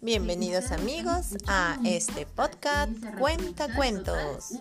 Bienvenidos amigos a este podcast Cuenta Cuentos.